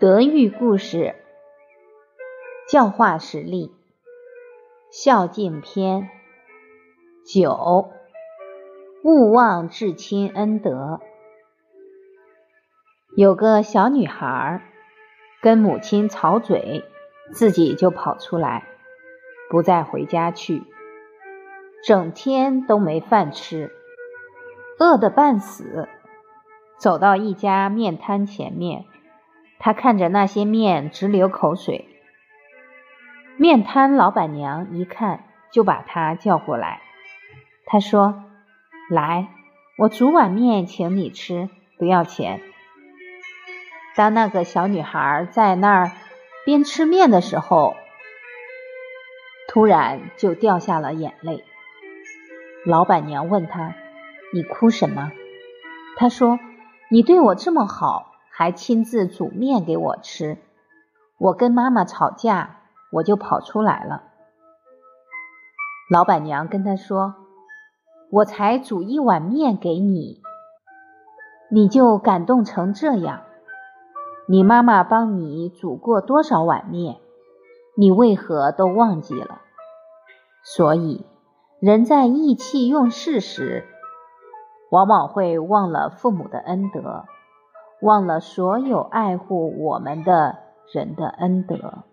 德育故事，教化实例，孝敬篇九，勿忘至亲恩德。有个小女孩跟母亲吵嘴，自己就跑出来，不再回家去，整天都没饭吃，饿得半死，走到一家面摊前面。他看着那些面直流口水，面摊老板娘一看就把他叫过来。他说：“来，我煮碗面请你吃，不要钱。”当那个小女孩在那儿边吃面的时候，突然就掉下了眼泪。老板娘问他：“你哭什么？”他说：“你对我这么好。”还亲自煮面给我吃，我跟妈妈吵架，我就跑出来了。老板娘跟他说：“我才煮一碗面给你，你就感动成这样？你妈妈帮你煮过多少碗面，你为何都忘记了？所以，人在意气用事时，往往会忘了父母的恩德。”忘了所有爱护我们的人的恩德。